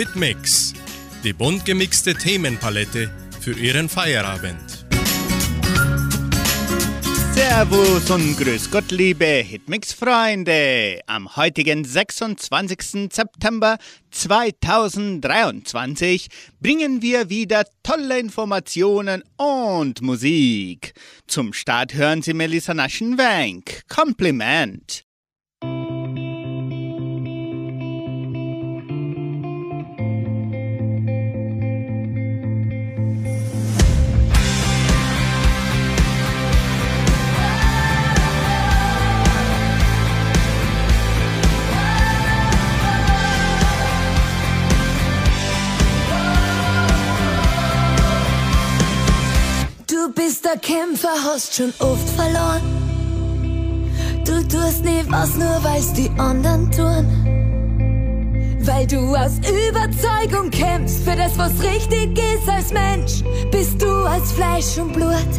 Hitmix, die bunt gemixte Themenpalette für Ihren Feierabend. Servus und Grüß Gott, liebe Hitmix-Freunde. Am heutigen 26. September 2023 bringen wir wieder tolle Informationen und Musik. Zum Start hören Sie Melissa Naschenwank. Kompliment. Der Kämpfer, hast schon oft verloren. Du tust nie was, nur weil's die anderen tun. Weil du aus Überzeugung kämpfst für das, was richtig ist als Mensch, bist du als Fleisch und Blut.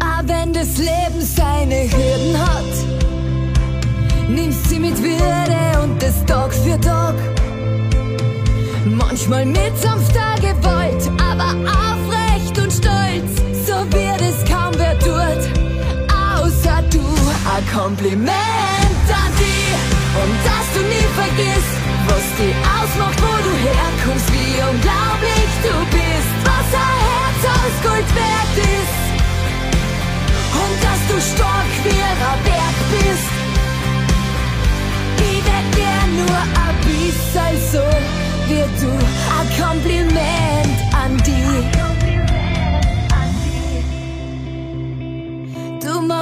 Aber wenn das Leben seine Hürden hat, nimmst sie mit Würde und das Tag für Tag. Manchmal mit sanfter Gewalt, aber aufrecht und stolz, so wird es kaum wer tut, außer du. Ein Kompliment an dich und dass du nie vergisst, was dich ausmacht, wo du herkommst, wie unglaublich du bist, was ein Herz aus Gold wert ist und dass du stark wie ein Berg bist. Ich gern nur ein bisschen so wie du, ein Kompliment an dich.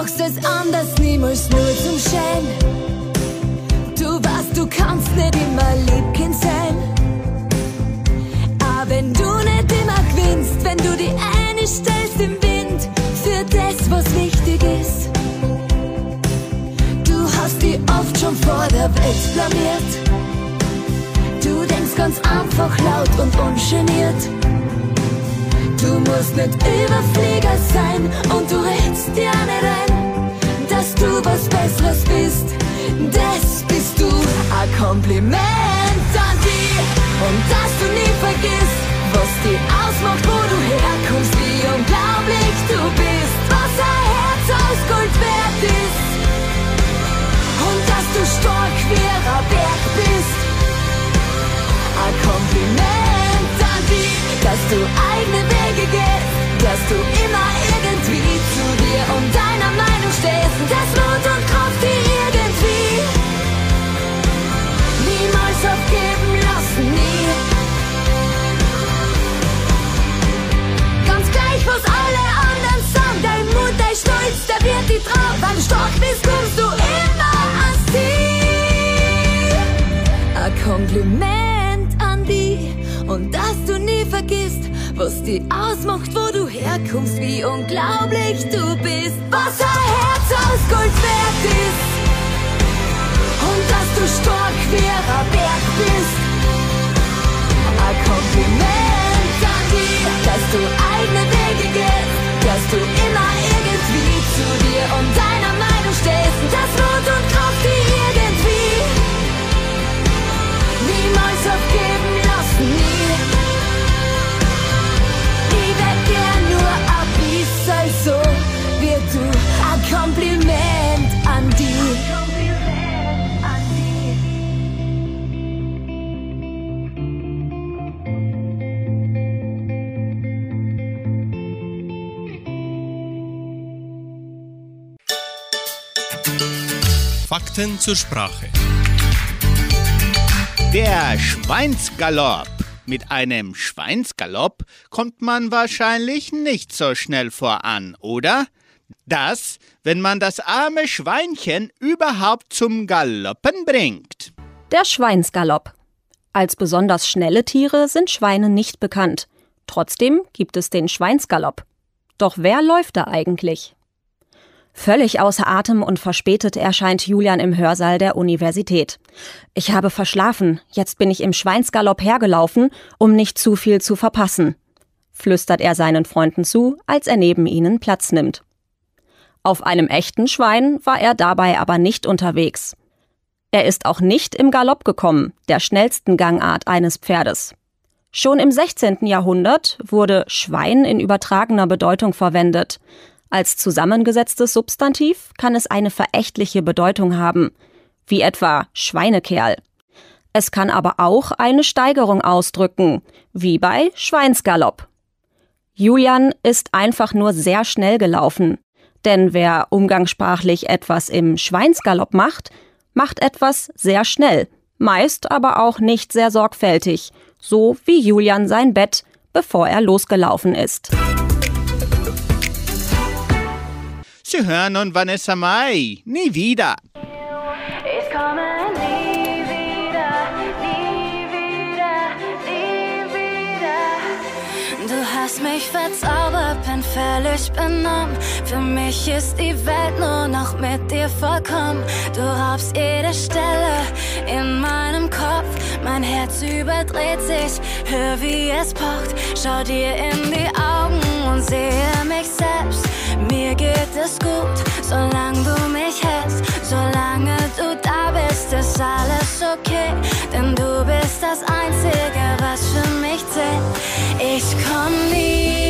Machst es anders, niemals nur zum Schein. Du weißt, du kannst nicht immer Liebkind sein. Aber wenn du nicht immer gewinnst, wenn du die eine stellst im Wind, für das, was wichtig ist. Du hast die oft schon vor der Welt blamiert. Du denkst ganz einfach laut und ungeniert. Du musst nicht Überflieger sein und du redst dir nicht ein, dass du was Besseres bist. Das bist du. Ein Kompliment an dich und dass du nie vergisst, was dich ausmacht, wo du herkommst, wie unglaublich du bist, was ein Herz aus Gold wert ist und dass du stark wie ein Berg bist. Ein Kompliment dass du eigene Wege dass du immer irgendwie zu dir und deiner Meinung stehst und das Mut und Kraft, die irgendwie niemals aufgeben lassen, nie. Ganz gleich, was alle anderen sagen, dein Mut, dein Stolz, der wird die Traum, weil du stark bist, kommst du immer ans Ziel. Ein Kompliment und dass du nie vergisst, was die ausmacht, wo du herkommst, wie unglaublich du bist, was ein Herz aus Gold wert ist und dass du stark wie ein Berg bist. Ein Kompliment an dir, dass du Fakten zur Sprache. Der Schweinsgalopp. Mit einem Schweinsgalopp kommt man wahrscheinlich nicht so schnell voran, oder? Das, wenn man das arme Schweinchen überhaupt zum Galoppen bringt. Der Schweinsgalopp. Als besonders schnelle Tiere sind Schweine nicht bekannt. Trotzdem gibt es den Schweinsgalopp. Doch wer läuft da eigentlich? Völlig außer Atem und verspätet erscheint Julian im Hörsaal der Universität. Ich habe verschlafen, jetzt bin ich im Schweinsgalopp hergelaufen, um nicht zu viel zu verpassen, flüstert er seinen Freunden zu, als er neben ihnen Platz nimmt. Auf einem echten Schwein war er dabei aber nicht unterwegs. Er ist auch nicht im Galopp gekommen, der schnellsten Gangart eines Pferdes. Schon im 16. Jahrhundert wurde Schwein in übertragener Bedeutung verwendet. Als zusammengesetztes Substantiv kann es eine verächtliche Bedeutung haben, wie etwa Schweinekerl. Es kann aber auch eine Steigerung ausdrücken, wie bei Schweinsgalopp. Julian ist einfach nur sehr schnell gelaufen. Denn wer umgangssprachlich etwas im Schweinsgalopp macht, macht etwas sehr schnell, meist aber auch nicht sehr sorgfältig, so wie Julian sein Bett, bevor er losgelaufen ist. Sie hören nun Vanessa Mai. Nie wieder. Ich komme nie wieder, nie wieder, nie wieder. Du hast mich verzaubert, bin völlig benommen. Für mich ist die Welt nur noch mit dir vollkommen. Du raubst jede Stelle in meinem Kopf. Mein Herz überdreht sich, hör wie es pocht. Schau dir in die Augen und sehe mich selbst. Mir geht es gut, solange du mich hältst. Solange du da bist, ist alles okay. Denn du bist das Einzige, was für mich zählt. Ich komm nie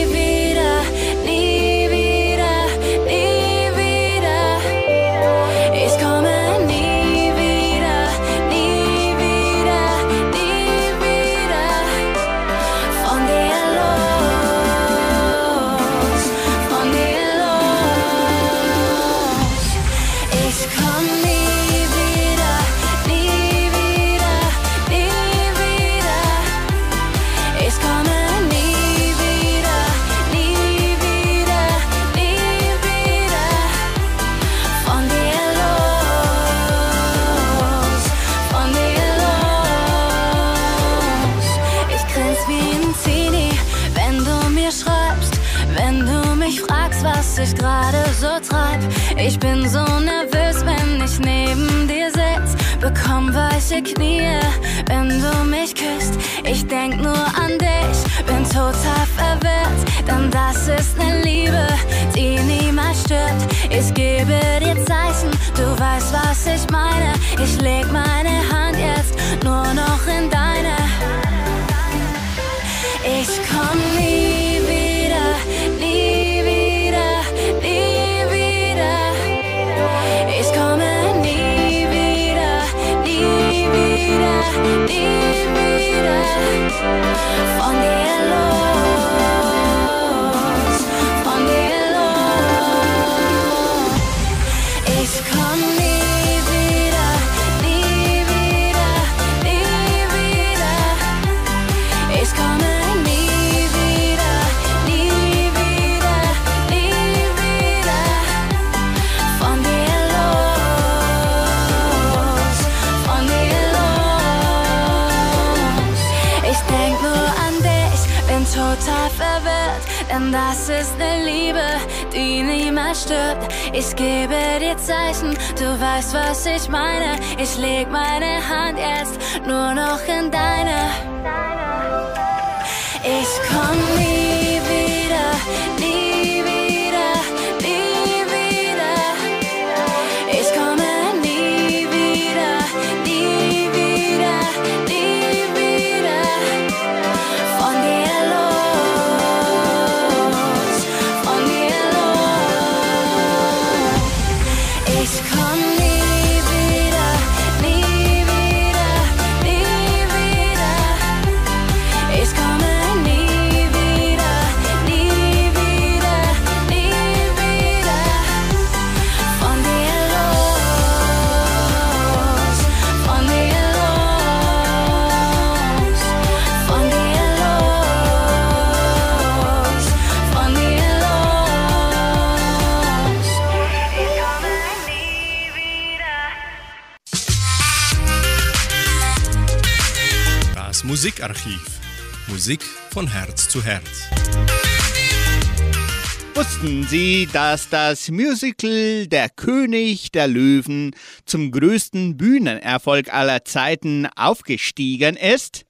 Ich bin so nervös, wenn ich neben dir sitz, bekomm weiche Knie, wenn du mich küsst. Ich denk nur an dich, bin total verwirrt, denn das ist ne Liebe, die niemals stirbt. Ich gebe dir Zeichen, du weißt, was ich meine. Ich leg meine von dir los, denn das ist ne Liebe, die niemals stirbt. Ich gebe dir Zeichen, du weißt, was ich meine. Ich leg meine Hand jetzt nur noch in deine. Ich komm nie wieder, Musikarchiv. Musik von Herz zu Herz. Wussten Sie, dass das Musical Der König der Löwen zum größten Bühnenerfolg aller Zeiten aufgestiegen ist?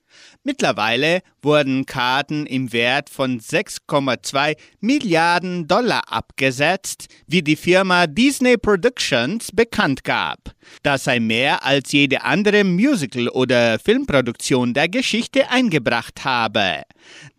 Mittlerweile wurden Karten im Wert von 6,2 Milliarden Dollar abgesetzt, wie die Firma Disney Productions bekannt gab. Das sei mehr als jede andere Musical- oder Filmproduktion der Geschichte eingebracht habe.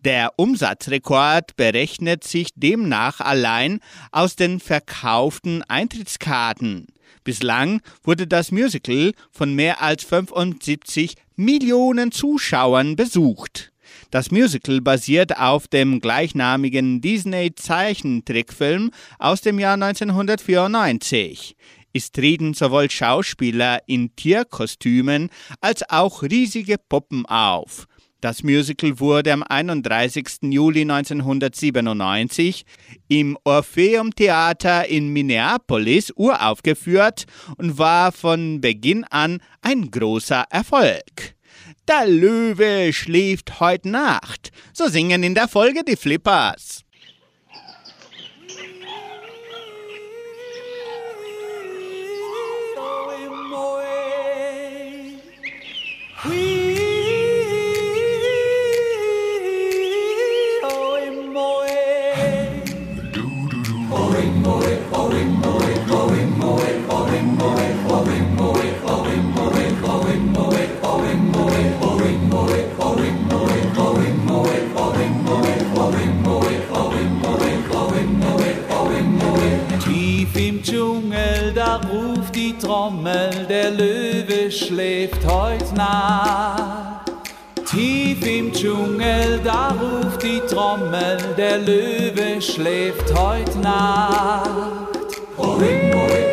Der Umsatzrekord berechnet sich demnach allein aus den verkauften Eintrittskarten. Bislang wurde das Musical von mehr als 75 Millionen Zuschauern besucht. Das Musical basiert auf dem gleichnamigen Disney-Zeichentrickfilm aus dem Jahr 1994. Es treten sowohl Schauspieler in Tierkostümen als auch riesige Puppen auf. Das Musical wurde am 31. Juli 1997 im Orpheum Theater in Minneapolis uraufgeführt und war von Beginn an ein großer Erfolg. Der Löwe schläft heute Nacht. So singen in der Folge die Flippers. Schläft heut Nacht. Tief im Dschungel, da ruft die Trommel, der Löwe schläft heut Nacht. Tief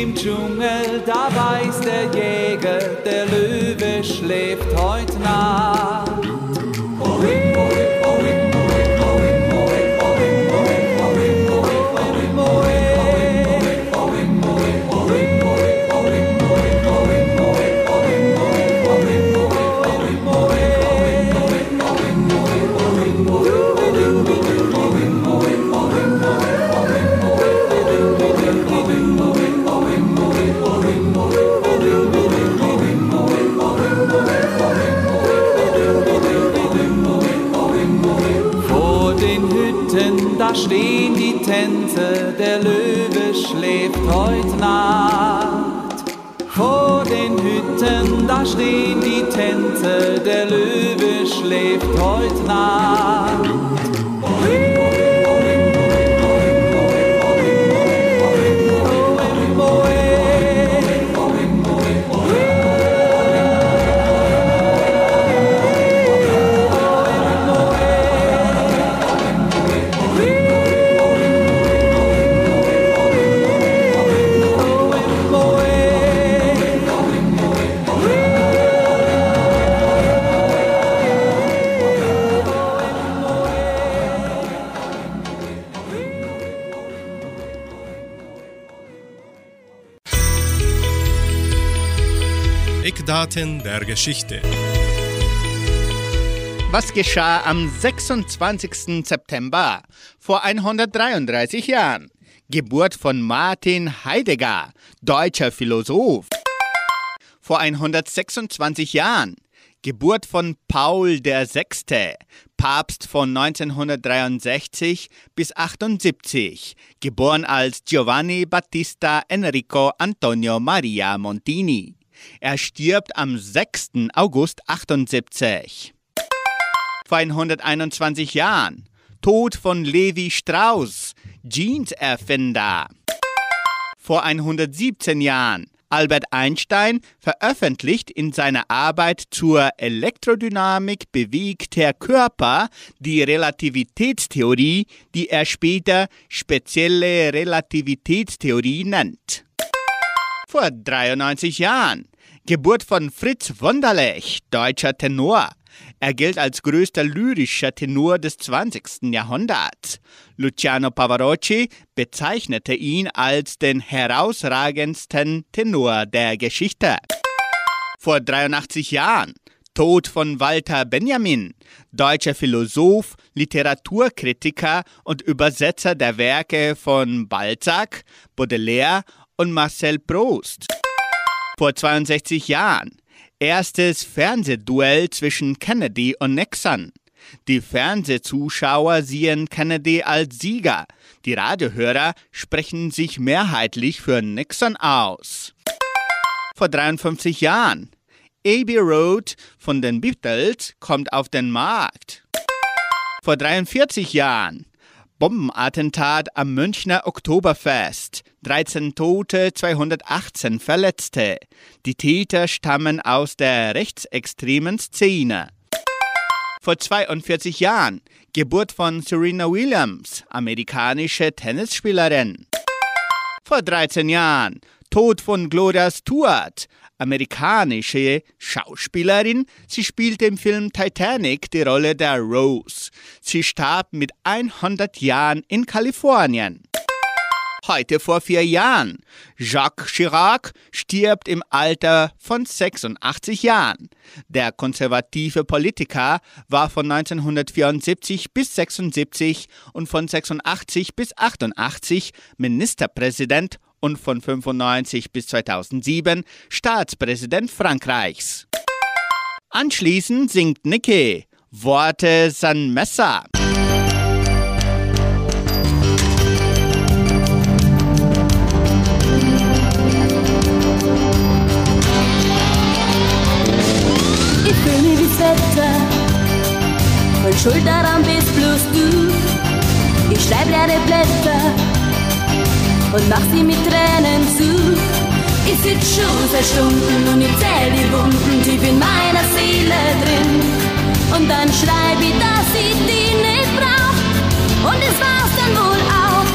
im Dschungel, da weiß der Jäger, der Löwe schläft heut Nacht. Stehen die Tänze, der Löwe schläft heut Nacht. Vor den Hütten, da stehen die Tänze, der Löwe schläft heut Nacht. Eckdaten der Geschichte. Was geschah am 26. September vor 133 Jahren? Geburt von Martin Heidegger, deutscher Philosoph. Vor 126 Jahren Geburt von Paul VI., Papst von 1963 bis 78, geboren als Giovanni Battista Enrico Antonio Maria Montini. Er stirbt am 6. August 78. Vor 121 Jahren Tod von Levi Strauss, Jeans-Erfinder. Vor 117 Jahren Albert Einstein veröffentlicht in seiner Arbeit zur Elektrodynamik bewegter Körper die Relativitätstheorie, die er später spezielle Relativitätstheorie nennt. Vor 93 Jahren Geburt von Fritz Wunderlich, deutscher Tenor. Er gilt als größter lyrischer Tenor des 20. Jahrhunderts. Luciano Pavarotti bezeichnete ihn als den herausragendsten Tenor der Geschichte. Vor 83 Jahren Tod von Walter Benjamin, deutscher Philosoph, Literaturkritiker und Übersetzer der Werke von Balzac, Baudelaire und Marcel Proust. Vor 62 Jahren erstes Fernsehduell zwischen Kennedy und Nixon. Die Fernsehzuschauer sehen Kennedy als Sieger. Die Radiohörer sprechen sich mehrheitlich für Nixon aus. Vor 53 Jahren. Abbey Road von den Beatles kommt auf den Markt. Vor 43 Jahren. Bombenattentat am Münchner Oktoberfest. 13 Tote, 218 Verletzte. Die Täter stammen aus der rechtsextremen Szene. Vor 42 Jahren. Geburt von Serena Williams, amerikanische Tennisspielerin. Vor 13 Jahren. Tod von Gloria Stewart, amerikanische Schauspielerin. Sie spielte im Film Titanic die Rolle der Rose. Sie starb mit 100 Jahren in Kalifornien. Heute vor vier Jahren. Jacques Chirac stirbt im Alter von 86 Jahren. Der konservative Politiker war von 1974 bis 76 und von 86 bis 88 Ministerpräsident und von 95 bis 2007 Staatspräsident Frankreichs. Anschließend singt Nicky Worte San Messer. Von Schuld daran bist bloß du. Ich schreib leere Blätter und mach sie mit Tränen zu. Ich sitz schon seit Stunden und ich zähl die Wunden tief in meiner Seele drin. Und dann schreib ich, dass ich die nicht brauch. Und es war's dann wohl auch.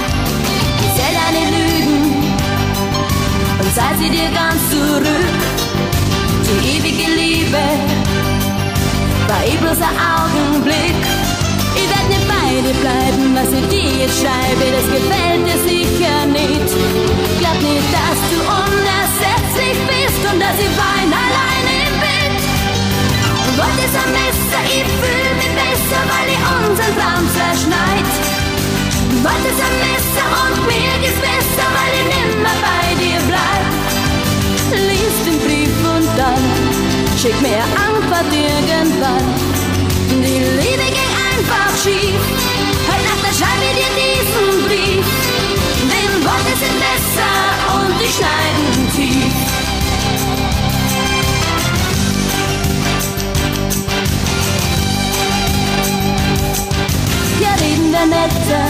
Ich zähl deine Lügen und zahl sie dir ganz zurück. Eh bloß ein Augenblick. Ich werd nicht bei dir bleiben, was ich dir jetzt schreibe, das gefällt dir sicher nicht. Glaub nicht, dass du unersetzlich bist und dass ich wein allein im Bett. Wort ist ein Messer, ich fühl mich besser, weil ich unseren Traum zerschneit. Wort ist ein Messer und mir geht's besser, weil ich nimmer bei dir bleib. Lies den Brief und dann schick mir Antwort irgendwann. Die Liebe ging einfach schief. Heute Nacht ich dir diesen Brief. Denn Worte sind besser und die schneiden tief. Ja, reden wir netter,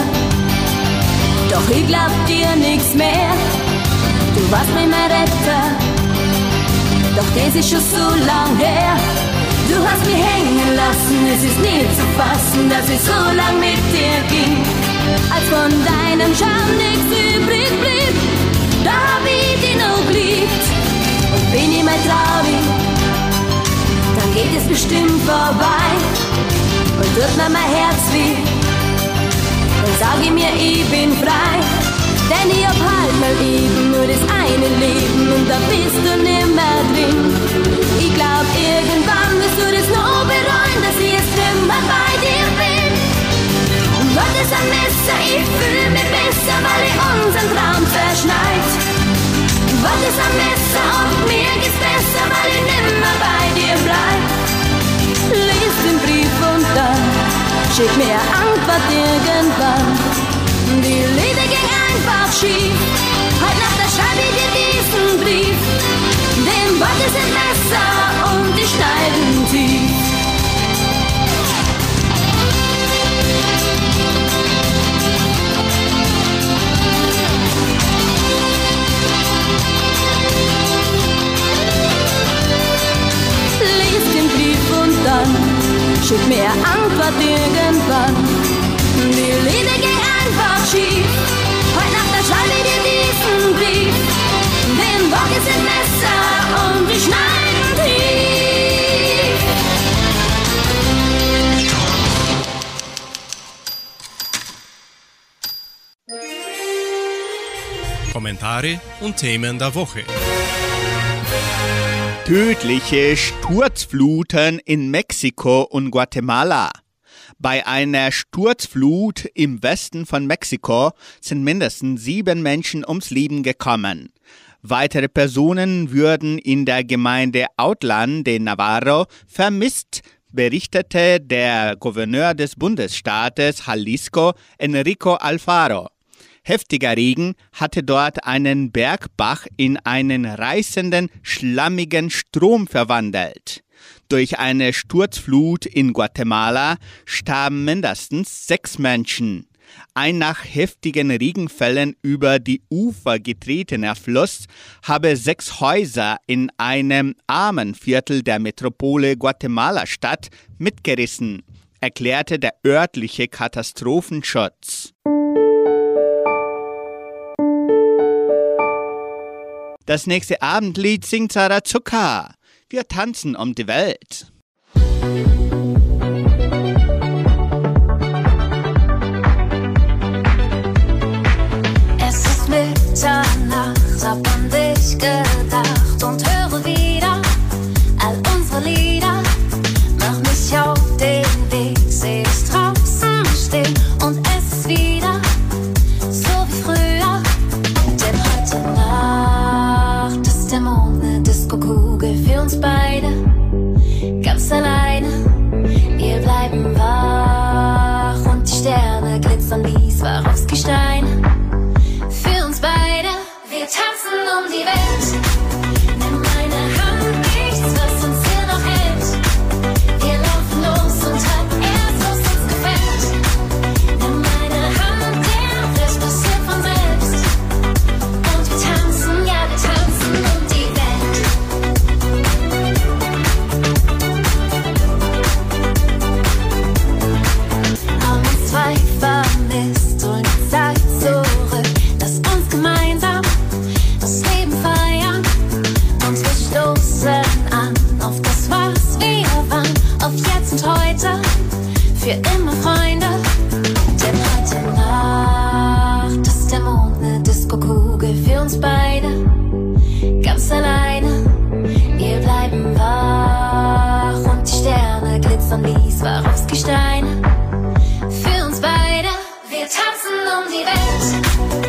doch ich glaub dir nix mehr. Du warst mir mein Retter, doch das ist schon so lang her. Du hast mich hängen lassen, es ist nie zu fassen, dass ich so lang mit dir ging. Als von deinem Charme nichts übrig blieb, da hab ich dich noch geliebt. Und bin ich mal traurig, dann geht es bestimmt vorbei. Und tut mir mein Herz weh, dann sag ich mir, ich bin frei. Denn ich hab halt mal eben nur das eine Leben und da bist du nimmer drin. Ich glaub, irgendwann wirst du das noch bereuen, dass ich jetzt nimmer bei dir bin. Und was ist ein Messer, ich fühl mich besser, weil ich unseren Traum zerschneit. Was ist ein Messer und mir geht's besser, weil ich nimmer bei dir bleib. Lies den Brief und dann schick mir Antwort irgendwann. Die Liebe ging einfach schief. Heute Nacht da schreib ich dir diesen Brief. Dem Worte sind Messer und die schneiden tief. Lies den Brief und dann schick mir Antwort irgendwann. Die Liebe ging einfach schief. ich meinen Kommentare und Themen der Woche. Tödliche Sturzfluten in Mexiko und Guatemala. Bei einer Sturzflut im Westen von Mexiko sind mindestens sieben Menschen ums Leben gekommen. Weitere Personen würden in der Gemeinde Outland de Navarro vermisst, berichtete der Gouverneur des Bundesstaates Jalisco Enrico Alfaro. Heftiger Regen hatte dort einen Bergbach in einen reißenden, schlammigen Strom verwandelt. Durch eine Sturzflut in Guatemala starben mindestens sechs Menschen. Ein nach heftigen Regenfällen über die Ufer getretener Fluss habe sechs Häuser in einem armen Viertel der Metropole Guatemala-Stadt mitgerissen, erklärte der örtliche Katastrophenschutz. Das nächste Abendlied singt Sarah Zucker. Wir tanzen um die Welt. An dich gedacht und tanzen um die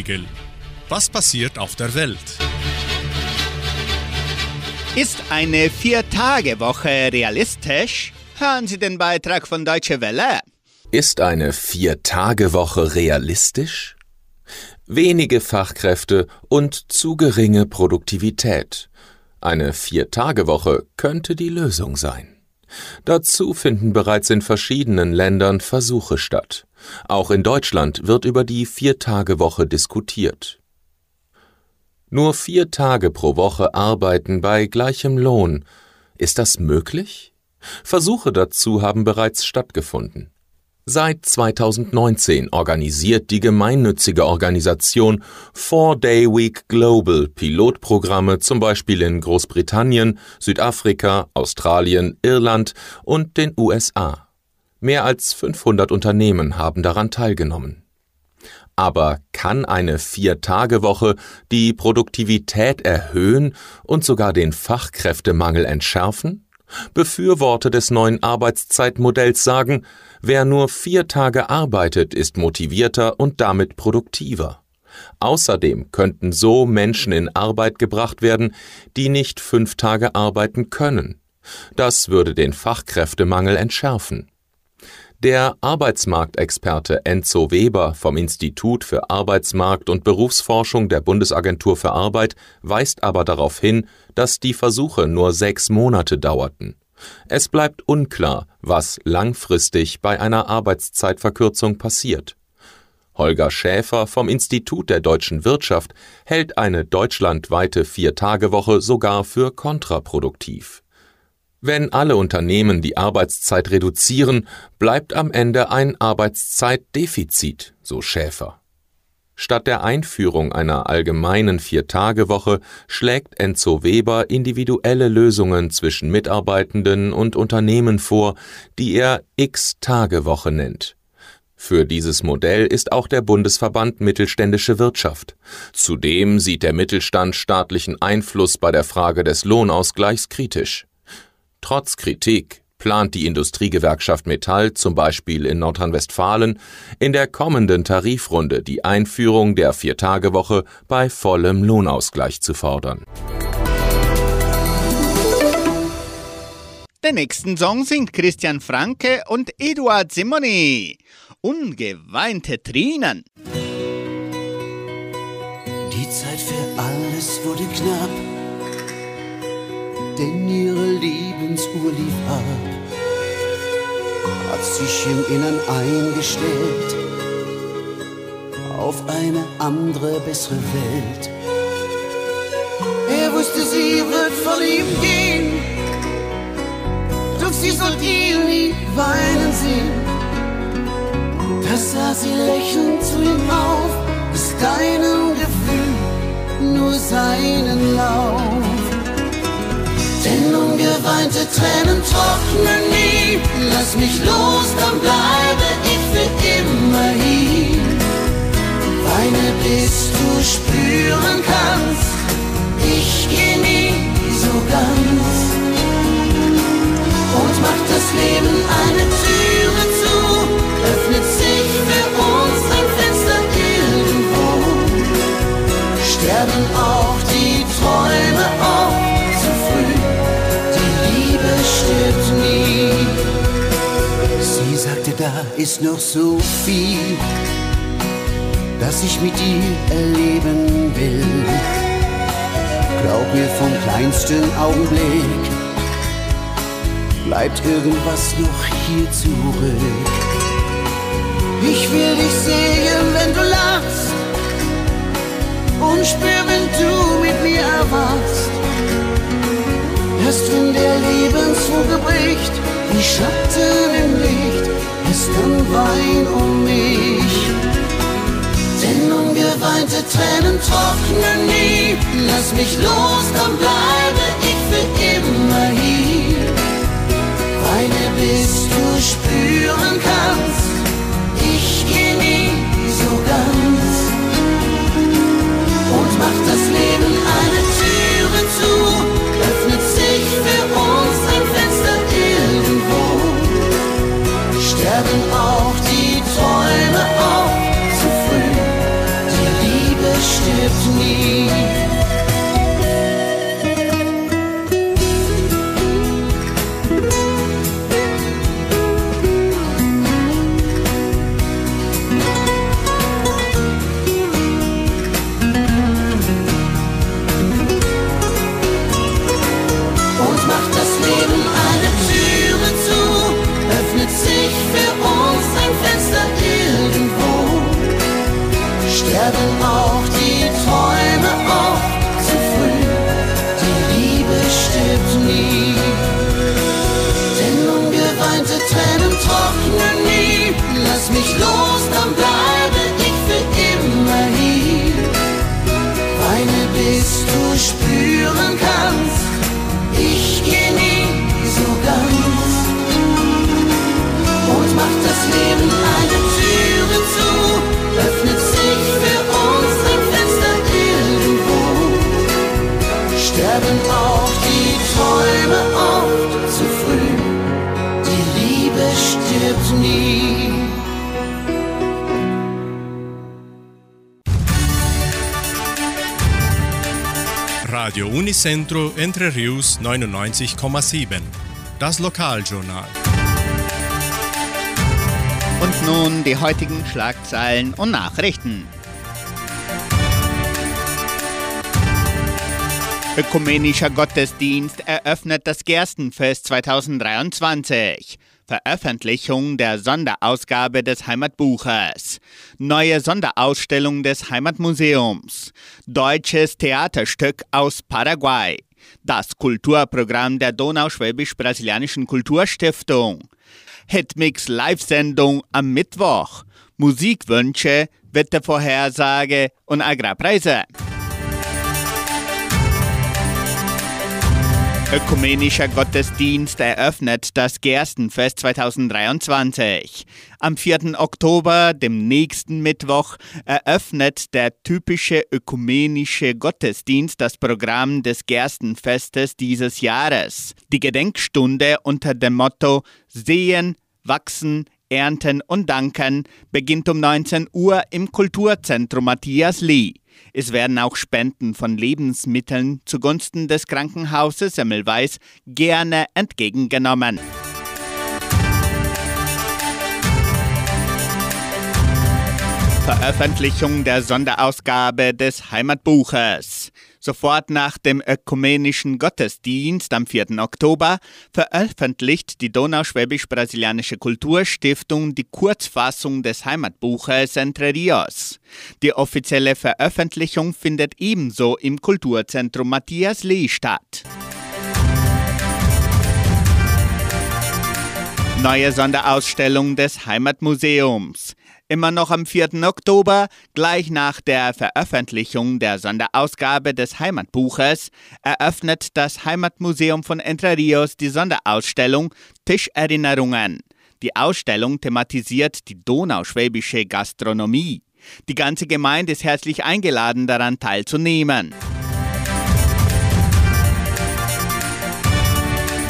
Weltspiegel. Was passiert auf der Welt? Ist eine Vier-Tage-Woche realistisch? Hören Sie den Beitrag von Deutsche Welle. Ist eine Vier-Tage-Woche realistisch? Wenige Fachkräfte und zu geringe Produktivität. Eine Vier-Tage-Woche könnte die Lösung sein. Dazu finden bereits in verschiedenen Ländern Versuche statt. Auch in Deutschland wird über die Vier-Tage-Woche diskutiert. Nur vier Tage pro Woche arbeiten bei gleichem Lohn. Ist das möglich? Versuche dazu haben bereits stattgefunden. Seit 2019 organisiert die gemeinnützige Organisation Four Day Week Global Pilotprogramme zum Beispiel in Großbritannien, Südafrika, Australien, Irland und den USA. Mehr als 500 Unternehmen haben daran teilgenommen. Aber kann eine Vier-Tage-Woche die Produktivität erhöhen und sogar den Fachkräftemangel entschärfen? Befürworter des neuen Arbeitszeitmodells sagen, wer nur vier Tage arbeitet, ist motivierter und damit produktiver. Außerdem könnten so Menschen in Arbeit gebracht werden, die nicht fünf Tage arbeiten können. Das würde den Fachkräftemangel entschärfen. Der Arbeitsmarktexperte Enzo Weber vom Institut für Arbeitsmarkt und Berufsforschung der Bundesagentur für Arbeit weist aber darauf hin, dass die Versuche nur sechs Monate dauerten. Es bleibt unklar, was langfristig bei einer Arbeitszeitverkürzung passiert. Holger Schäfer vom Institut der deutschen Wirtschaft hält eine deutschlandweite Viertagewoche sogar für kontraproduktiv. Wenn alle Unternehmen die Arbeitszeit reduzieren, bleibt am Ende ein Arbeitszeitdefizit, so Schäfer. Statt der Einführung einer allgemeinen Viertagewoche schlägt Enzo Weber individuelle Lösungen zwischen Mitarbeitenden und Unternehmen vor, die er X-Tage-Woche nennt. Für dieses Modell ist auch der Bundesverband Mittelständische Wirtschaft. Zudem sieht der Mittelstand staatlichen Einfluss bei der Frage des Lohnausgleichs kritisch. Trotz Kritik plant die Industriegewerkschaft Metall zum Beispiel in Nordrhein-Westfalen in der kommenden Tarifrunde die Einführung der Viertagewoche bei vollem Lohnausgleich zu fordern. Den nächsten Song singt Christian Franke und Eduard Simoni. Ungeweinte Tränen. Die Zeit für alles wurde knapp, denn ihre Lebensuhr lief ab hat sich im Innern eingestellt auf eine andere, bessere Welt. Er wusste, sie wird von ihm gehen, doch sie sollte ihn nie weinen sehen. Da sah sie lächelnd zu ihm auf, bis deinem Gefühl nur seinen Lauf. Denn ungeweinte Tränen trocknen nie. Lass mich los, dann bleibe ich für immer hier. Weine, bis du spüren kannst, ich geh nie so ganz. Und macht das Leben eine Türe zu, öffnet sich für uns ein Fenster irgendwo. Sterben auch die Träume auf da ist noch so viel, das ich mit dir erleben will. Glaub mir vom kleinsten Augenblick, bleibt irgendwas noch hier zurück. Ich will dich sehen, wenn du lachst und spür, wenn du mit mir erwachst. Erst wenn der Lebensvogel bricht, wie Schatten im Licht, ist dann Wein um mich. Denn ungeweinte Tränen trocknen nie. Lass mich los, dann bleibe ich für immer hier. Weine, bis du spüren kannst, ich geh nie so ganz. Und mach das Leben eine Sterben auch Unicentro Entre Rius 99,7. Das Lokaljournal. Und nun die heutigen Schlagzeilen und Nachrichten. Ökumenischer Gottesdienst eröffnet das Gerstenfest 2023. Veröffentlichung der Sonderausgabe des Heimatbuches. Neue Sonderausstellung des Heimatmuseums. Deutsches Theaterstück aus Paraguay. Das Kulturprogramm der Donauschwäbisch-Brasilianischen Kulturstiftung. Hitmix Live-Sendung am Mittwoch. Musikwünsche, Wettervorhersage und Agrarpreise. Ökumenischer Gottesdienst eröffnet das Gerstenfest 2023. Am 4. Oktober, dem nächsten Mittwoch, eröffnet der typische ökumenische Gottesdienst das Programm des Gerstenfestes dieses Jahres. Die Gedenkstunde unter dem Motto Sehen, Wachsen, Ernten und Danken beginnt um 19 Uhr im Kulturzentrum Matthias Lee. Es werden auch Spenden von Lebensmitteln zugunsten des Krankenhauses Semmelweis gerne entgegengenommen. Veröffentlichung der Sonderausgabe des Heimatbuches. Sofort nach dem ökumenischen Gottesdienst am 4. Oktober veröffentlicht die Donauschwäbisch-Brasilianische Kulturstiftung die Kurzfassung des Heimatbuches Entre Rios. Die offizielle Veröffentlichung findet ebenso im Kulturzentrum Matthias Lee statt. Neue Sonderausstellung des Heimatmuseums. Immer noch am 4. Oktober, gleich nach der Veröffentlichung der Sonderausgabe des Heimatbuches, eröffnet das Heimatmuseum von Entre Rios die Sonderausstellung Tischerinnerungen. Die Ausstellung thematisiert die donauschwäbische Gastronomie. Die ganze Gemeinde ist herzlich eingeladen, daran teilzunehmen.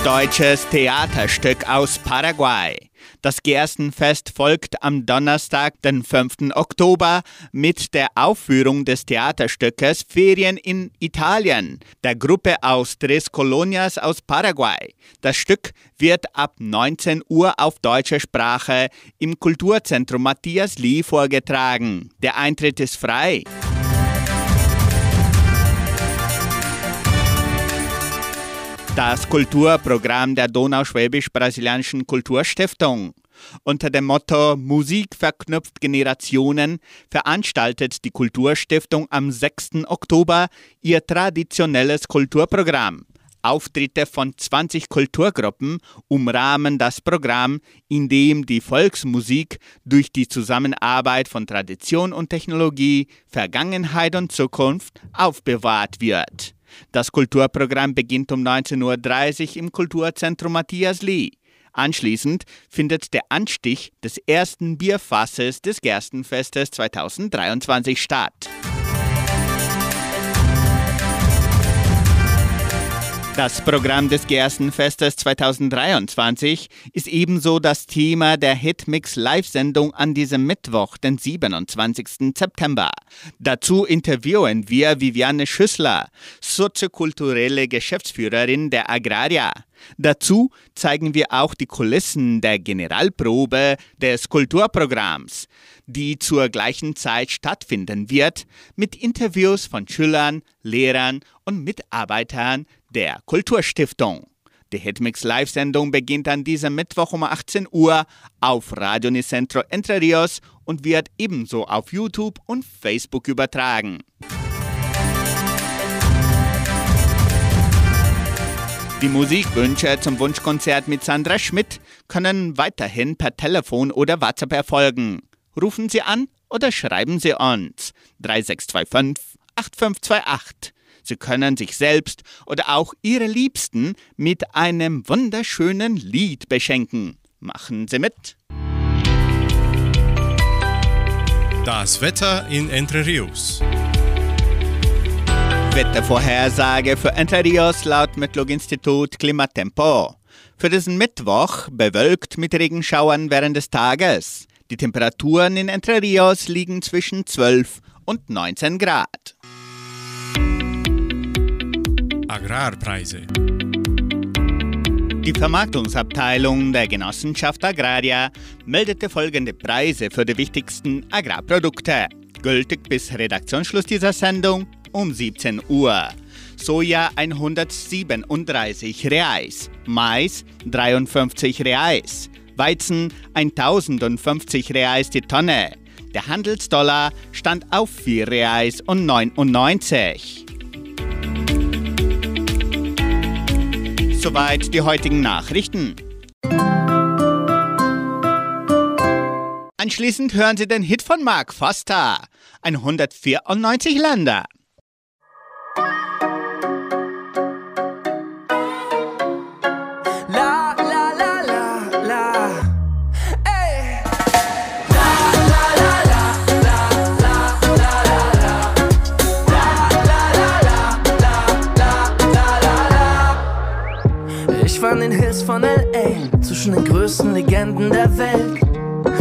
Deutsches Theaterstück aus Paraguay. Das Gerstenfest folgt am Donnerstag, den 5. Oktober, mit der Aufführung des Theaterstückes Ferien in Italien, der Gruppe aus Tres Colonias aus Paraguay. Das Stück wird ab 19 Uhr auf deutscher Sprache im Kulturzentrum Matthias Lee vorgetragen. Der Eintritt ist frei. Das Kulturprogramm der Donauschwäbisch-Brasilianischen Kulturstiftung. Unter dem Motto Musik verknüpft Generationen veranstaltet die Kulturstiftung am 6. Oktober ihr traditionelles Kulturprogramm. Auftritte von 20 Kulturgruppen umrahmen das Programm, in dem die Volksmusik durch die Zusammenarbeit von Tradition und Technologie, Vergangenheit und Zukunft aufbewahrt wird. Das Kulturprogramm beginnt um 19.30 Uhr im Kulturzentrum Matthias Lee. Anschließend findet der Anstich des ersten Bierfasses des Gerstenfestes 2023 statt. Das Programm des Gerstenfestes 2023 ist ebenso das Thema der Hitmix Live-Sendung an diesem Mittwoch, den 27. September. Dazu interviewen wir Viviane Schüssler, soziokulturelle Geschäftsführerin der Agraria. Dazu zeigen wir auch die Kulissen der Generalprobe des Kulturprogramms, die zur gleichen Zeit stattfinden wird, mit Interviews von Schülern, Lehrern und Mitarbeitern der Kulturstiftung. Die Hitmix Live-Sendung beginnt an diesem Mittwoch um 18 Uhr auf Radio Nicentro Entre Rios und wird ebenso auf YouTube und Facebook übertragen. Die Musikwünsche zum Wunschkonzert mit Sandra Schmidt können weiterhin per Telefon oder WhatsApp erfolgen. Rufen Sie an oder schreiben Sie uns 3625 8528. Sie können sich selbst oder auch Ihre Liebsten mit einem wunderschönen Lied beschenken. Machen Sie mit! Das Wetter in Entre Rios. Wettervorhersage für Entre Rios laut Metlog-Institut Klimatempo. Für diesen Mittwoch bewölkt mit Regenschauern während des Tages. Die Temperaturen in Entre Rios liegen zwischen 12 und 19 Grad. Agrarpreise. Die Vermarktungsabteilung der Genossenschaft Agraria meldete folgende Preise für die wichtigsten Agrarprodukte, gültig bis Redaktionsschluss dieser Sendung um 17 Uhr. Soja 137 Reais, Mais 53 Reais, Weizen 1050 Reais die Tonne. Der Handelsdollar stand auf 4 Reais und 99. Soweit die heutigen Nachrichten. Anschließend hören Sie den Hit von Mark Foster, 194 Länder. Ich war in den Hills von L.A., zwischen den größten Legenden der Welt.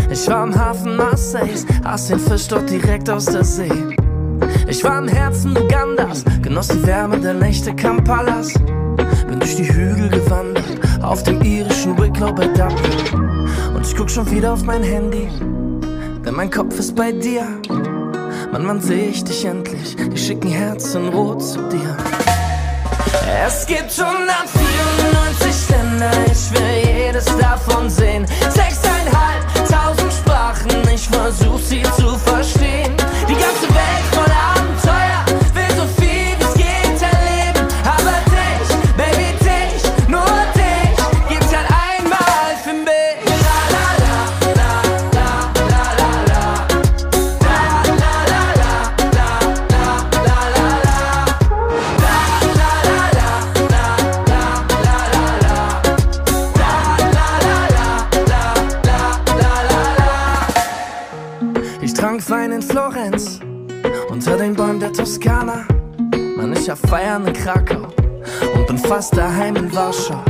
Ich war am Hafen Marseilles, aß den Fisch dort direkt aus der See. Ich war im Herzen Ugandas, genoss die Wärme der Nächte Kampalas. Bin durch die Hügel gewandert, auf dem irischen Wicklow bei Dublin. Und ich guck schon wieder auf mein Handy, denn mein Kopf ist bei dir. Mann, wann seh ich dich endlich? Ich schick ein Herz in Rot zu dir. Es gibt 194 Ich will jedes davon sehen. Sechseinhalbtausend Sprachen, ich versuch sie zu verstehen. Fast daheim in Warschau.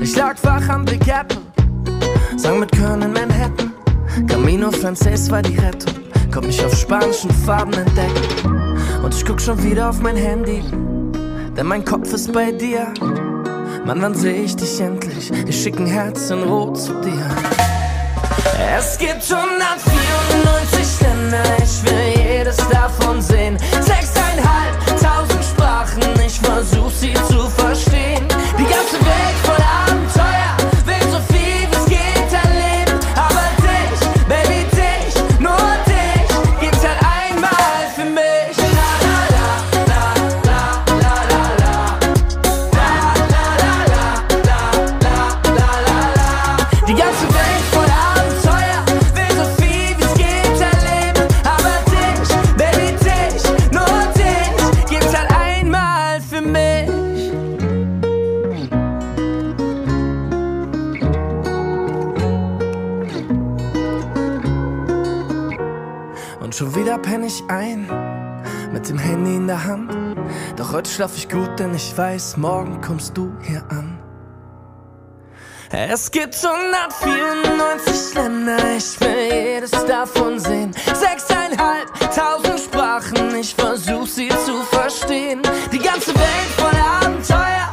Ich lag wach am Big Apple, sang mit Köln in Manhattan. Camino Frances war die Rettung, konnt mich auf spanischen Farben entdecken. Und ich guck schon wieder auf mein Handy, denn mein Kopf ist bei dir. Mann, wann seh ich dich endlich? Ich schick ein Herz in Rot zu dir. Es gibt 194 Länder, ich will jedes davon ich ein, mit dem Handy in der Hand. Doch heute schlaf ich gut, denn ich weiß, morgen kommst du hier an. Es gibt 194 Länder, ich will jedes davon sehen. Sechseinhalbtausend Sprachen, ich versuch sie zu verstehen. Die ganze Welt voller Abenteuer,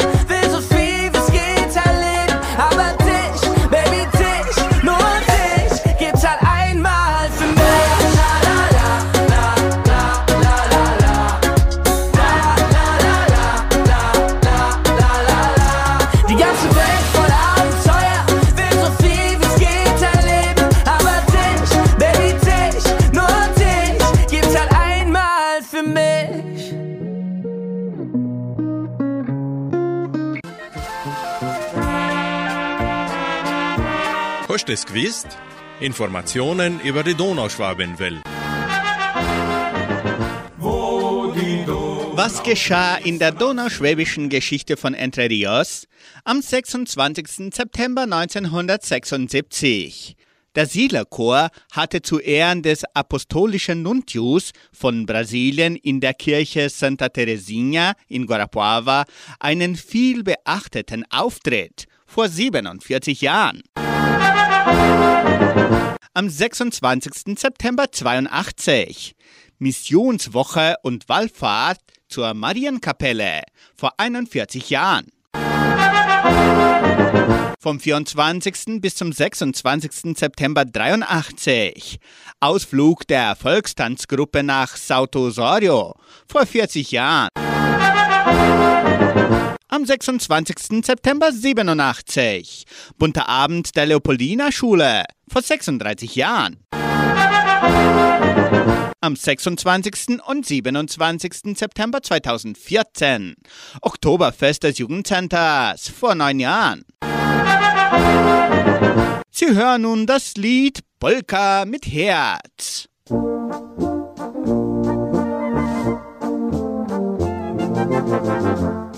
Hast du es gewusst? Informationen über die Donauschwabenwelle. Was geschah in der donauschwäbischen Geschichte von Entre Rios am 26. September 1976? Der Siedlerchor hatte zu Ehren des apostolischen Nuntius von Brasilien in der Kirche Santa Teresinha in Guarapuava einen viel beachteten Auftritt vor 47 Jahren. Am 26. September 82 Missionswoche und Wallfahrt zur Marienkapelle vor 41 Jahren. Vom 24. bis zum 26. September 83 Ausflug der Volkstanzgruppe nach Sauto Osorio vor 40 Jahren. Am 26. September 87. Bunter Abend der Leopoldina Schule. Vor 36 Jahren. Am 26. und 27. September 2014. Oktoberfest des Jugendcenters. Vor neun Jahren. Sie hören nun das Lied Polka mit Herz. Einfach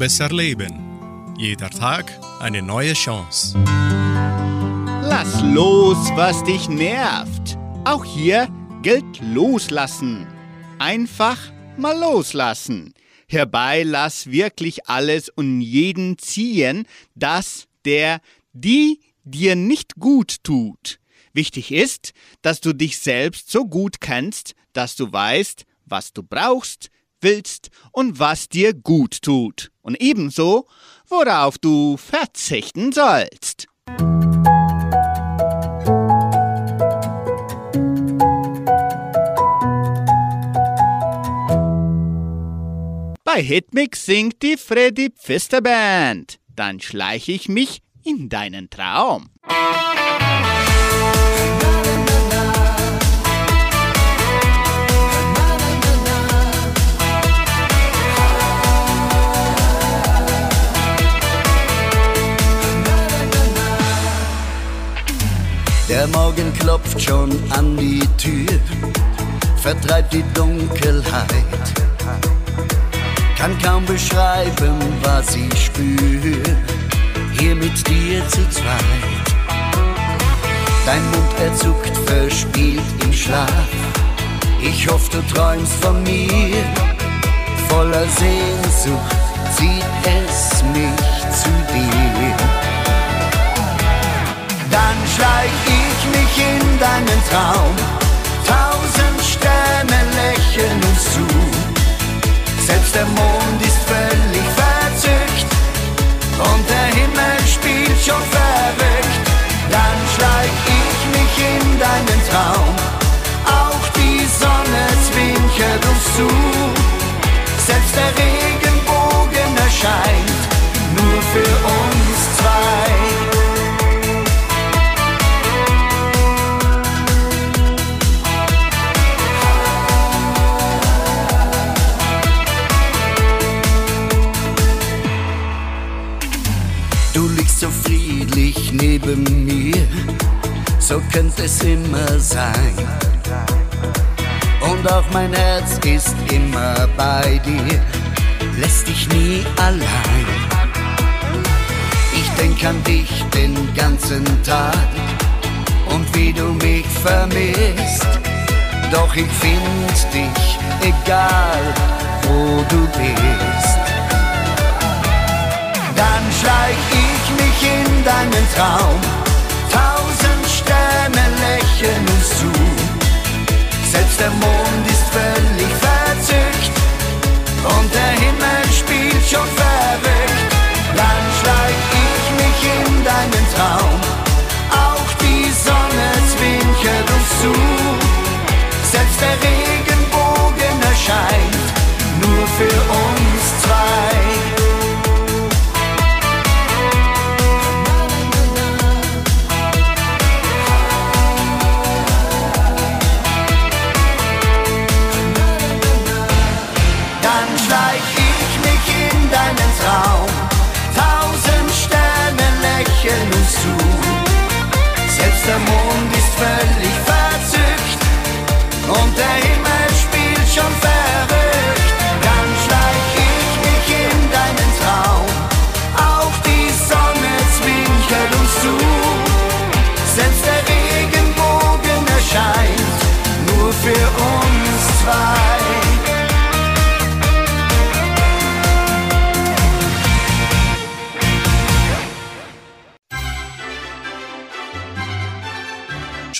besser leben. Jeder Tag eine neue Chance. Lass los, was dich nervt. Auch hier gilt loslassen. Einfach mal loslassen. Herbei lass wirklich alles und jeden ziehen, das der die dir nicht gut tut. Wichtig ist, dass du dich selbst so gut kennst, dass du weißt, was du brauchst, willst und was dir gut tut. Und ebenso, worauf du verzichten sollst. Bei Hitmix singt die Freddy Pfister Band. Dann schleiche ich mich in deinen Traum. Klopft schon an die Tür, vertreibt die Dunkelheit. Kann kaum beschreiben, was ich spüre, hier mit dir zu zweit. Dein Mund erzuckt, verspielt im Schlaf. Ich hoffe, du träumst von mir. Voller Sehnsucht zieht es mich zu dir. Dann schleich ich mich in deinen Traum. Tausend Sterne lächeln uns zu. Selbst der Mond ist völlig verzückt und der Himmel spielt schon verrückt. Dann schleich ich mich in deinen Traum. Auch die Sonne zwinkert uns zu. Selbst der Regenbogen erscheint nur für uns zwei. So friedlich neben mir, so könnte es immer sein. Und auch mein Herz ist immer bei dir, lässt dich nie allein. Ich denk an dich den ganzen Tag und wie du mich vermisst. Doch ich find dich, egal wo du bist. In deinen Traum. Tausend Sterne lächeln uns zu. Selbst der Mond ist völlig verzückt und der Himmel spielt schon verrückt. Dann schleich ich mich in deinen Traum. Auch die Sonne zwinkert uns zu. Selbst der Regenbogen erscheint nur für uns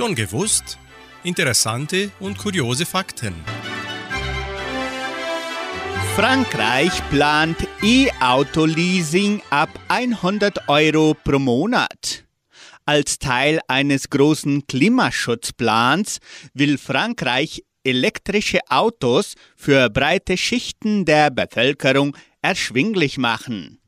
Schon gewusst? Interessante und kuriose Fakten. Frankreich plant E-Auto-Leasing ab 100 Euro pro Monat. Als Teil eines großen Klimaschutzplans will Frankreich elektrische Autos für breite Schichten der Bevölkerung erschwinglich machen.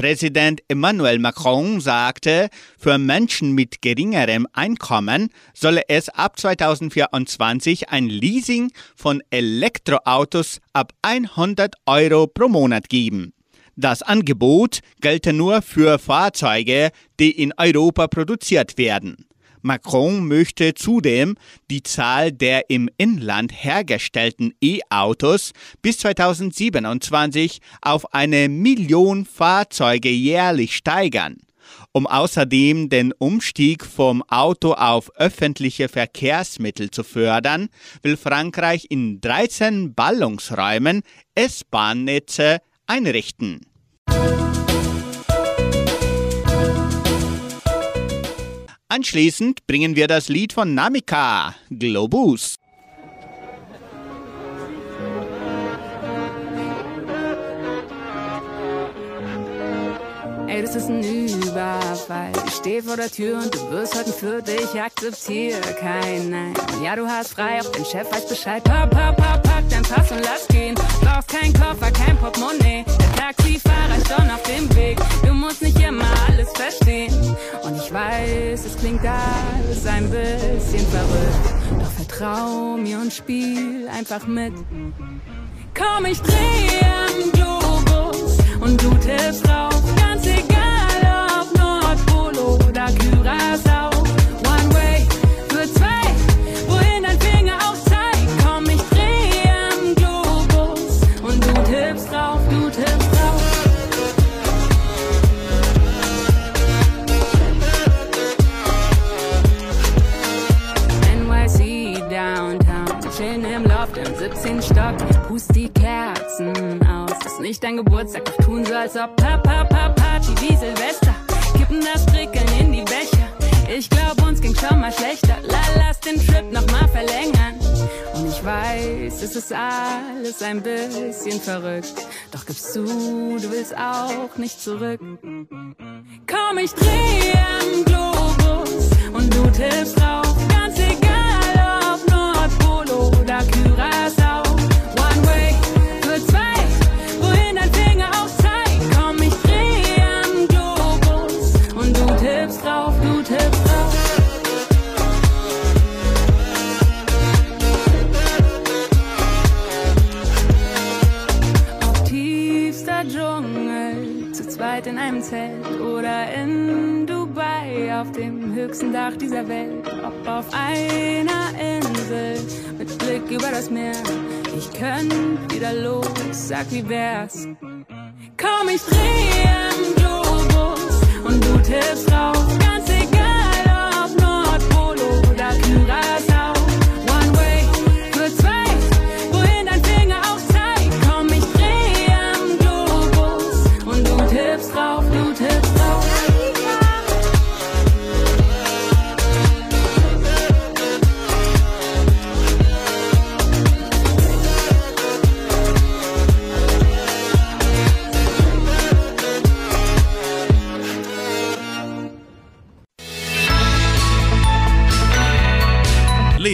Präsident Emmanuel Macron sagte, für Menschen mit geringerem Einkommen solle es ab 2024 ein Leasing von Elektroautos ab 100 Euro pro Monat geben. Das Angebot gelte nur für Fahrzeuge, die in Europa produziert werden. Macron möchte zudem die Zahl der im Inland hergestellten E-Autos bis 2027 auf eine Million Fahrzeuge jährlich steigern. Um außerdem den Umstieg vom Auto auf öffentliche Verkehrsmittel zu fördern, will Frankreich in 13 Ballungsräumen S-Bahn-Netze einrichten. Anschließend bringen wir das Lied von Namika, Globus. Ey, das ist ein Überfall. Ich steh vor der Tür und du wirst heute für dich. Ich akzeptiere kein Nein. Ja, du hast frei, auf den Chef weiß Bescheid. Pa, pa, pa, pa dein Pass und lass gehen. Brauchst kein Koffer, kein Portemonnaie. Der Taxifahrer ist schon auf dem Weg. Du musst nicht immer alles verstehen. Und ich weiß, es klingt alles ein bisschen verrückt. Doch vertrau mir und spiel einfach mit. Komm, ich dreh am Globus und du tippst drauf. Ganz egal, ob Nordpol oder Curaçao. Nicht dein Geburtstag, doch tun so, als ob Papa, Papa, Party wie Silvester. Kippen das Prickeln in die Becher. Ich glaub, uns ging schon mal schlechter. La, lass den Trip noch mal verlängern. Und ich weiß, es ist alles ein bisschen verrückt. Doch gibst du, du willst auch nicht zurück. Komm, ich dreh am Globus und du tippst drauf. Auf dem höchsten Dach dieser Welt. Ob auf einer Insel mit Blick über das Meer. Ich könnt wieder los, sag wie wär's. Komm, ich dreh am Globus und du tippst drauf. Ganz egal, ob Nordpol oder Curaçao.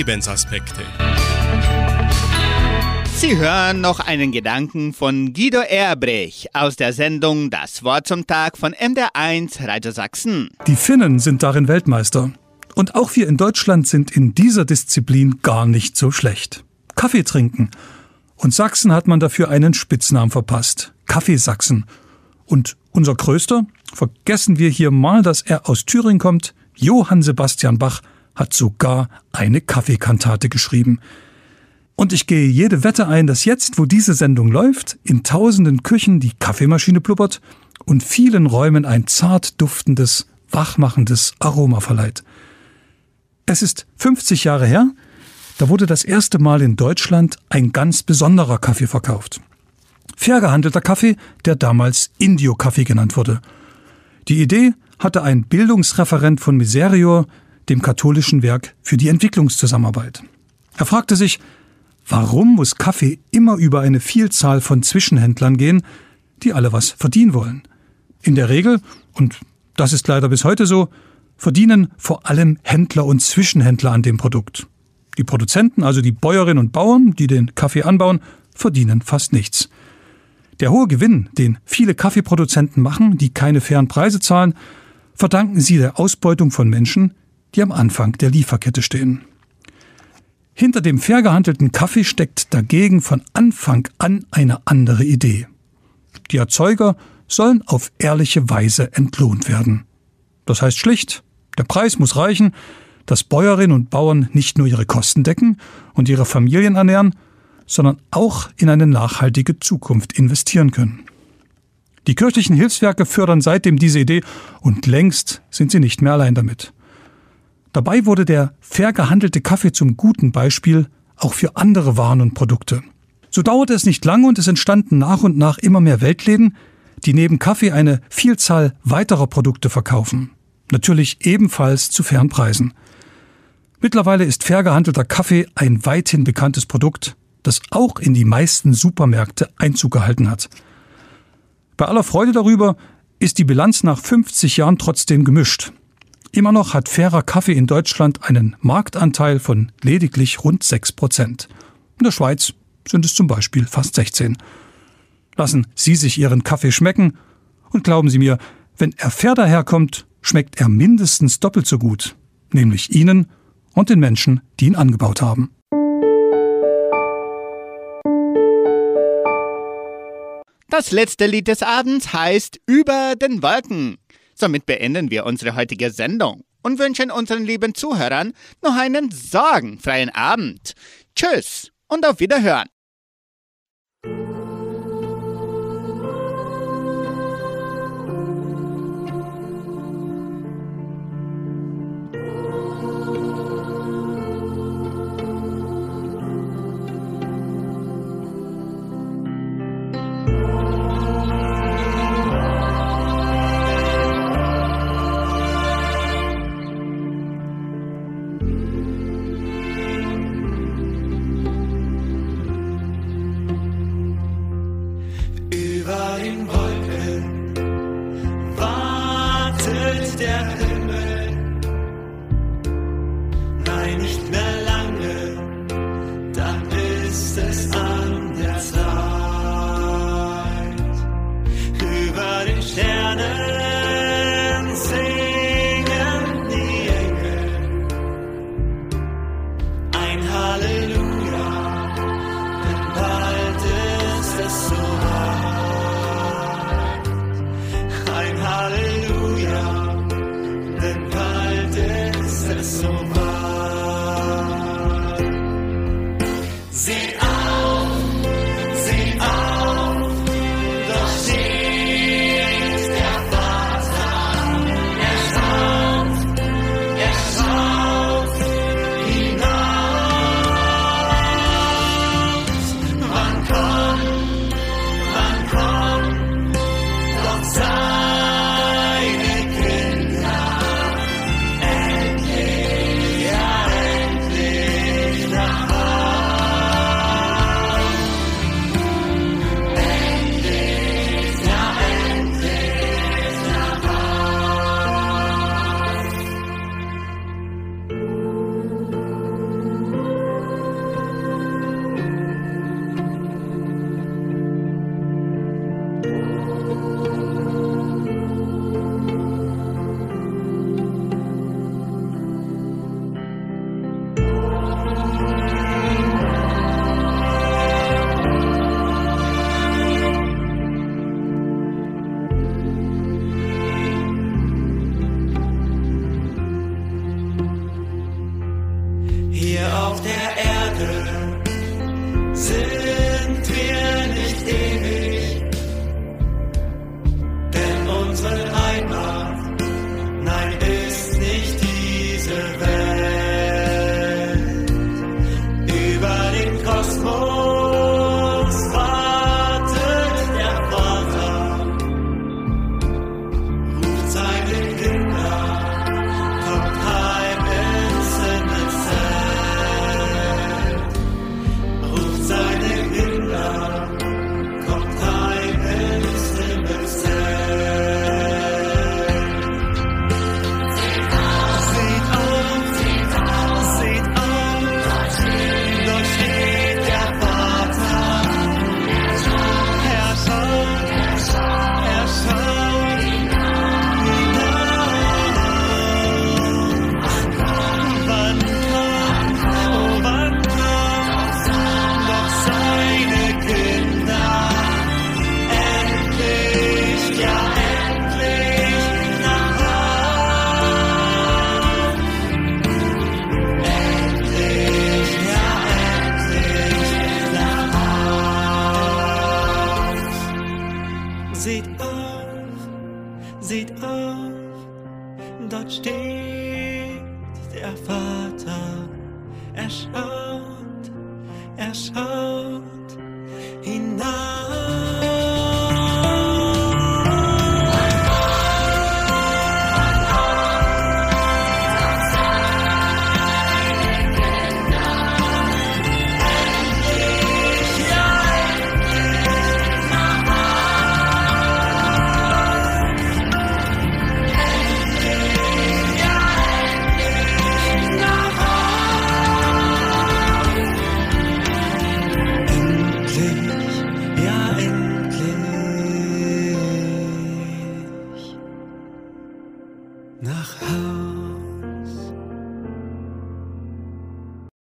Lebensaspekte. Sie hören noch einen Gedanken von Guido Erbrich aus der Sendung Das Wort zum Tag von MDR1 Radio Sachsen. Die Finnen sind darin Weltmeister. Und auch wir in Deutschland sind in dieser Disziplin gar nicht so schlecht. Kaffee trinken. Und Sachsen hat man dafür einen Spitznamen verpasst. Kaffeesachsen. Und unser Größter, vergessen wir hier mal, dass er aus Thüringen kommt, Johann Sebastian Bach hat sogar eine Kaffeekantate geschrieben. Und ich gehe jede Wette ein, dass jetzt, wo diese Sendung läuft, in tausenden Küchen die Kaffeemaschine blubbert und vielen Räumen ein zart duftendes, wachmachendes Aroma verleiht. Es ist 50 Jahre her, da wurde das erste Mal in Deutschland ein ganz besonderer Kaffee verkauft. Fair gehandelter Kaffee, der damals Indio-Kaffee genannt wurde. Die Idee hatte ein Bildungsreferent von Miserior, dem katholischen Werk für die Entwicklungszusammenarbeit. Er fragte sich, warum muss Kaffee immer über eine Vielzahl von Zwischenhändlern gehen, die alle was verdienen wollen? In der Regel, und das ist leider bis heute so, verdienen vor allem Händler und Zwischenhändler an dem Produkt. Die Produzenten, also die Bäuerinnen und Bauern, die den Kaffee anbauen, verdienen fast nichts. Der hohe Gewinn, den viele Kaffeeproduzenten machen, die keine fairen Preise zahlen, verdanken sie der Ausbeutung von Menschen, die am Anfang der Lieferkette stehen. Hinter dem fair gehandelten Kaffee steckt dagegen von Anfang an eine andere Idee. Die Erzeuger sollen auf ehrliche Weise entlohnt werden. Das heißt schlicht, der Preis muss reichen, dass Bäuerinnen und Bauern nicht nur ihre Kosten decken und ihre Familien ernähren, sondern auch in eine nachhaltige Zukunft investieren können. Die kirchlichen Hilfswerke fördern seitdem diese Idee und längst sind sie nicht mehr allein damit. Dabei wurde der fair gehandelte Kaffee zum guten Beispiel auch für andere Waren und Produkte. So dauerte es nicht lange und es entstanden nach und nach immer mehr Weltläden, die neben Kaffee eine Vielzahl weiterer Produkte verkaufen. Natürlich ebenfalls zu fairen Preisen. Mittlerweile ist fair gehandelter Kaffee ein weithin bekanntes Produkt, das auch in die meisten Supermärkte Einzug gehalten hat. Bei aller Freude darüber ist die Bilanz nach 50 Jahren trotzdem gemischt. Immer noch hat fairer Kaffee in Deutschland einen Marktanteil von lediglich rund 6 Prozent. In der Schweiz sind es zum Beispiel fast 16. Lassen Sie sich Ihren Kaffee schmecken und glauben Sie mir, wenn er fair daherkommt, schmeckt er mindestens doppelt so gut, nämlich Ihnen und den Menschen, die ihn angebaut haben. Das letzte Lied des Abends heißt Über den Wolken. Somit beenden wir unsere heutige Sendung und wünschen unseren lieben Zuhörern noch einen sorgenfreien Abend. Tschüss und auf Wiederhören. Ein